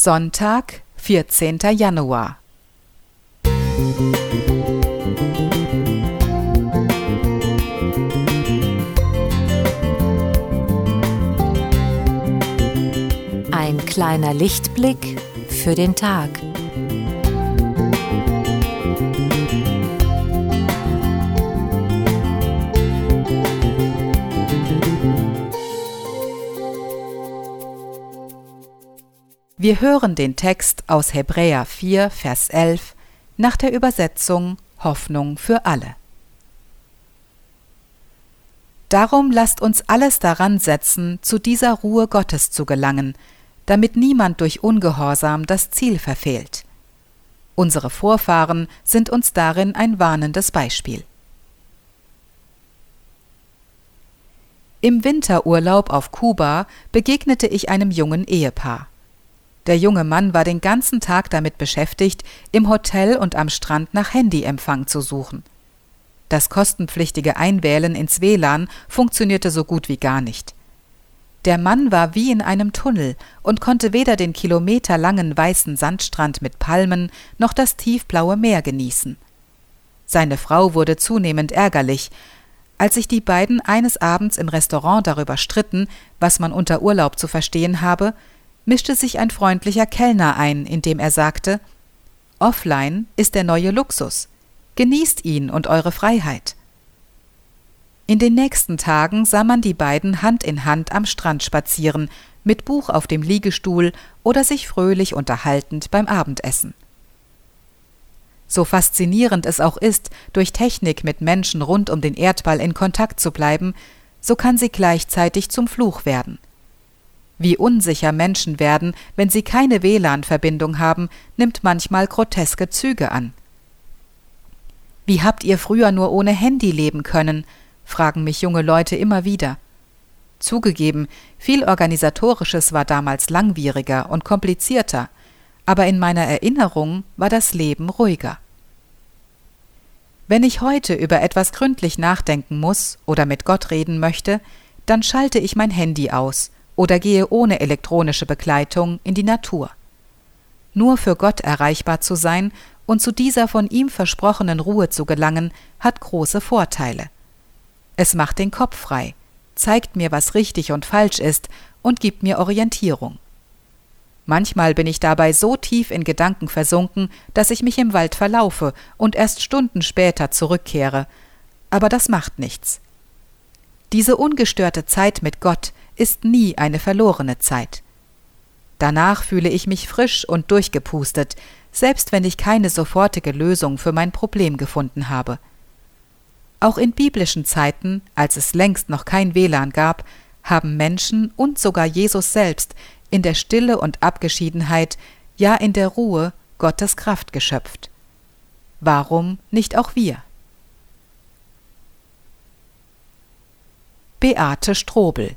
Sonntag, 14. Januar. Ein kleiner Lichtblick für den Tag. Wir hören den Text aus Hebräer 4, Vers 11 nach der Übersetzung Hoffnung für alle. Darum lasst uns alles daran setzen, zu dieser Ruhe Gottes zu gelangen, damit niemand durch Ungehorsam das Ziel verfehlt. Unsere Vorfahren sind uns darin ein warnendes Beispiel. Im Winterurlaub auf Kuba begegnete ich einem jungen Ehepaar. Der junge Mann war den ganzen Tag damit beschäftigt, im Hotel und am Strand nach Handyempfang zu suchen. Das kostenpflichtige Einwählen ins WLAN funktionierte so gut wie gar nicht. Der Mann war wie in einem Tunnel und konnte weder den kilometerlangen weißen Sandstrand mit Palmen noch das tiefblaue Meer genießen. Seine Frau wurde zunehmend ärgerlich. Als sich die beiden eines Abends im Restaurant darüber stritten, was man unter Urlaub zu verstehen habe, mischte sich ein freundlicher Kellner ein, indem er sagte Offline ist der neue Luxus. Genießt ihn und eure Freiheit. In den nächsten Tagen sah man die beiden Hand in Hand am Strand spazieren, mit Buch auf dem Liegestuhl oder sich fröhlich unterhaltend beim Abendessen. So faszinierend es auch ist, durch Technik mit Menschen rund um den Erdball in Kontakt zu bleiben, so kann sie gleichzeitig zum Fluch werden. Wie unsicher Menschen werden, wenn sie keine WLAN-Verbindung haben, nimmt manchmal groteske Züge an. Wie habt ihr früher nur ohne Handy leben können? fragen mich junge Leute immer wieder. Zugegeben, viel Organisatorisches war damals langwieriger und komplizierter, aber in meiner Erinnerung war das Leben ruhiger. Wenn ich heute über etwas gründlich nachdenken muss oder mit Gott reden möchte, dann schalte ich mein Handy aus oder gehe ohne elektronische Begleitung in die Natur. Nur für Gott erreichbar zu sein und zu dieser von ihm versprochenen Ruhe zu gelangen, hat große Vorteile. Es macht den Kopf frei, zeigt mir, was richtig und falsch ist und gibt mir Orientierung. Manchmal bin ich dabei so tief in Gedanken versunken, dass ich mich im Wald verlaufe und erst Stunden später zurückkehre, aber das macht nichts. Diese ungestörte Zeit mit Gott ist nie eine verlorene Zeit. Danach fühle ich mich frisch und durchgepustet, selbst wenn ich keine sofortige Lösung für mein Problem gefunden habe. Auch in biblischen Zeiten, als es längst noch kein WLAN gab, haben Menschen und sogar Jesus selbst in der Stille und Abgeschiedenheit, ja in der Ruhe Gottes Kraft geschöpft. Warum nicht auch wir? Beate Strobel